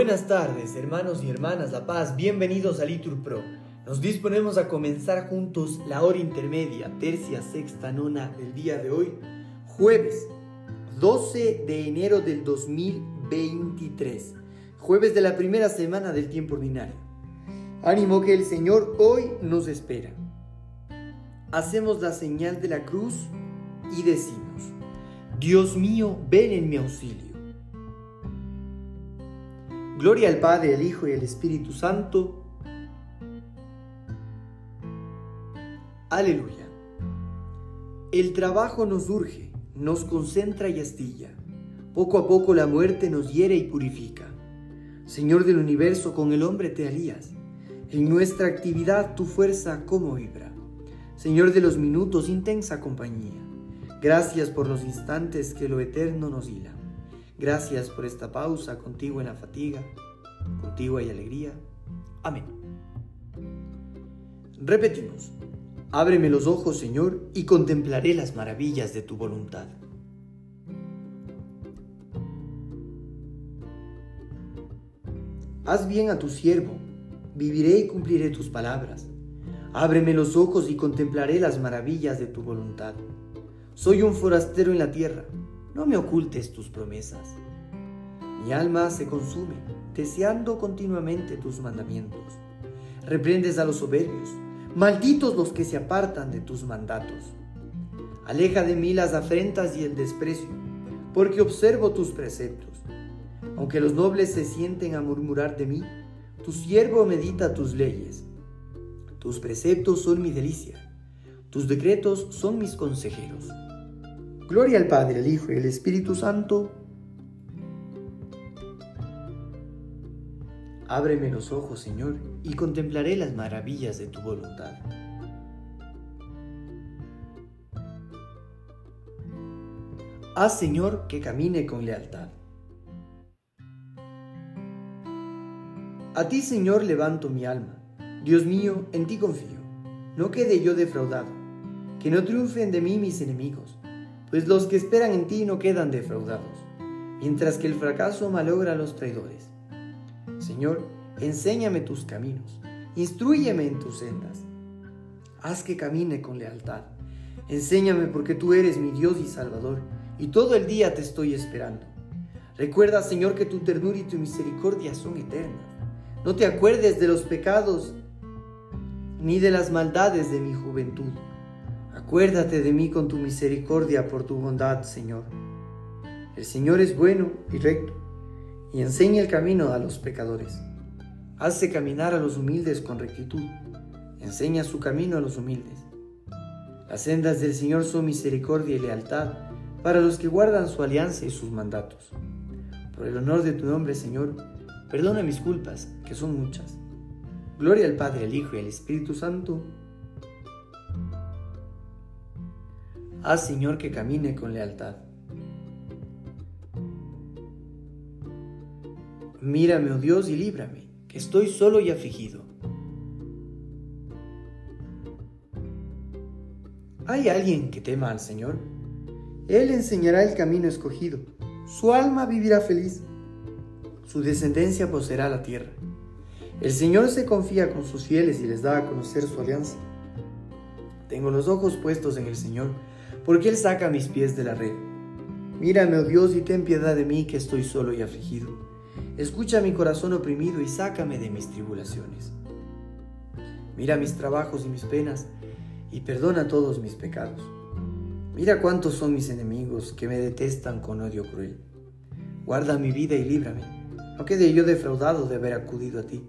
Buenas tardes, hermanos y hermanas La Paz, bienvenidos a Litur Pro. Nos disponemos a comenzar juntos la hora intermedia, tercia, sexta, nona del día de hoy, jueves 12 de enero del 2023, jueves de la primera semana del tiempo ordinario. Ánimo que el Señor hoy nos espera. Hacemos la señal de la cruz y decimos, Dios mío, ven en mi auxilio. Gloria al Padre, al Hijo y al Espíritu Santo. Aleluya. El trabajo nos urge, nos concentra y astilla. Poco a poco la muerte nos hiere y purifica. Señor del universo, con el hombre te alías. En nuestra actividad tu fuerza como vibra. Señor de los minutos, intensa compañía. Gracias por los instantes que lo eterno nos hila. Gracias por esta pausa contigo en la fatiga, contigo hay alegría. Amén. Repetimos, ábreme los ojos, Señor, y contemplaré las maravillas de tu voluntad. Haz bien a tu siervo, viviré y cumpliré tus palabras. Ábreme los ojos y contemplaré las maravillas de tu voluntad. Soy un forastero en la tierra no me ocultes tus promesas. Mi alma se consume, deseando continuamente tus mandamientos. Reprendes a los soberbios, malditos los que se apartan de tus mandatos. Aleja de mí las afrentas y el desprecio, porque observo tus preceptos. Aunque los nobles se sienten a murmurar de mí, tu siervo medita tus leyes. Tus preceptos son mi delicia, tus decretos son mis consejeros. Gloria al Padre, al Hijo y al Espíritu Santo. Ábreme los ojos, Señor, y contemplaré las maravillas de tu voluntad. Haz, Señor, que camine con lealtad. A ti, Señor, levanto mi alma. Dios mío, en ti confío. No quede yo defraudado. Que no triunfen de mí mis enemigos pues los que esperan en ti no quedan defraudados, mientras que el fracaso malogra a los traidores. Señor, enséñame tus caminos, instruyeme en tus sendas. Haz que camine con lealtad. Enséñame porque tú eres mi Dios y Salvador, y todo el día te estoy esperando. Recuerda, Señor, que tu ternura y tu misericordia son eternas. No te acuerdes de los pecados ni de las maldades de mi juventud Acuérdate de mí con tu misericordia por tu bondad, Señor. El Señor es bueno y recto, y enseña el camino a los pecadores. Hace caminar a los humildes con rectitud, enseña su camino a los humildes. Las sendas del Señor son misericordia y lealtad para los que guardan su alianza y sus mandatos. Por el honor de tu nombre, Señor, perdona mis culpas, que son muchas. Gloria al Padre, al Hijo y al Espíritu Santo, Haz, Señor, que camine con lealtad. Mírame, oh Dios, y líbrame, que estoy solo y afligido. ¿Hay alguien que tema al Señor? Él enseñará el camino escogido. Su alma vivirá feliz. Su descendencia poseerá la tierra. El Señor se confía con sus fieles y les da a conocer su alianza. Tengo los ojos puestos en el Señor porque Él saca mis pies de la red. Mírame, oh Dios, y ten piedad de mí que estoy solo y afligido. Escucha mi corazón oprimido y sácame de mis tribulaciones. Mira mis trabajos y mis penas y perdona todos mis pecados. Mira cuántos son mis enemigos que me detestan con odio cruel. Guarda mi vida y líbrame. No quede yo defraudado de haber acudido a ti.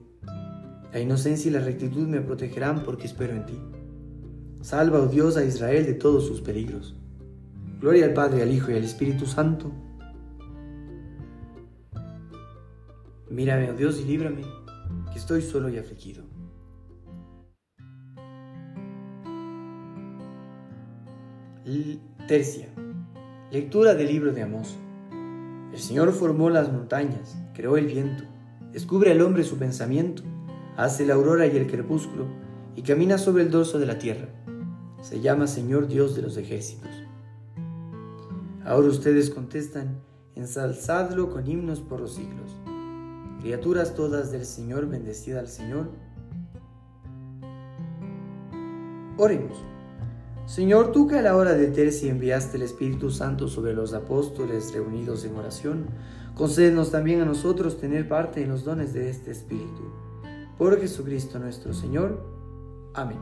La inocencia y la rectitud me protegerán porque espero en ti. Salva, oh Dios, a Israel de todos sus peligros. Gloria al Padre, al Hijo y al Espíritu Santo. Mírame, oh Dios, y líbrame, que estoy solo y afligido. Tercia. Lectura del libro de Amós. El Señor formó las montañas, creó el viento, descubre al hombre su pensamiento, hace la aurora y el crepúsculo, y camina sobre el dorso de la tierra se llama Señor Dios de los ejércitos. Ahora ustedes contestan, ensalzadlo con himnos por los siglos. Criaturas todas del Señor, bendecida al Señor. Oremos. Señor, tú que a la hora de tercia enviaste el Espíritu Santo sobre los apóstoles reunidos en oración, concédenos también a nosotros tener parte en los dones de este Espíritu. Por Jesucristo nuestro Señor. Amén.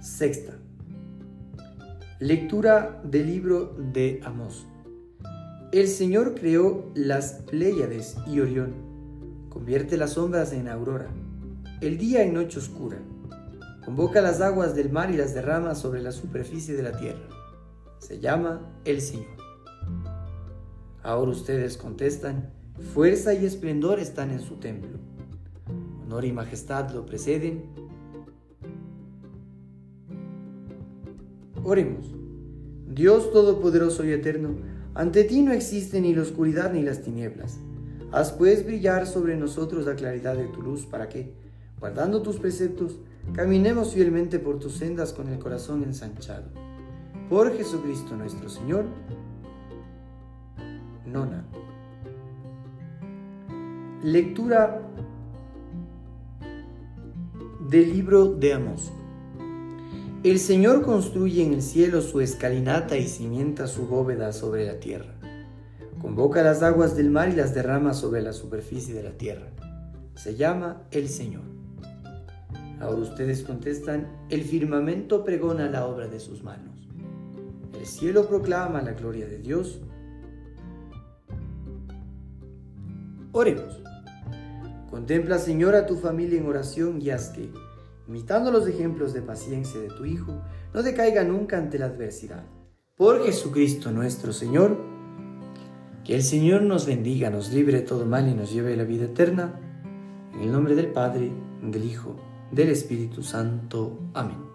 Sexta. Lectura del libro de Amós. El Señor creó las Pléyades y Orión, convierte las sombras en aurora, el día en noche oscura, convoca las aguas del mar y las derrama sobre la superficie de la tierra. Se llama el Señor. Ahora ustedes contestan, fuerza y esplendor están en su templo. Honor y majestad lo preceden. Oremos. Dios Todopoderoso y Eterno, ante ti no existe ni la oscuridad ni las tinieblas. Haz pues brillar sobre nosotros la claridad de tu luz para que, guardando tus preceptos, caminemos fielmente por tus sendas con el corazón ensanchado. Por Jesucristo nuestro Señor. Nona. Lectura del libro de Amos. El Señor construye en el cielo su escalinata y cimienta su bóveda sobre la tierra. Convoca las aguas del mar y las derrama sobre la superficie de la tierra. Se llama el Señor. Ahora ustedes contestan, el firmamento pregona la obra de sus manos. El cielo proclama la gloria de Dios. Oremos. Contempla, Señor, a tu familia en oración y haz que, imitando los ejemplos de paciencia de tu Hijo, no decaiga nunca ante la adversidad. Por Jesucristo nuestro Señor, que el Señor nos bendiga, nos libre de todo mal y nos lleve a la vida eterna. En el nombre del Padre, del Hijo, del Espíritu Santo. Amén.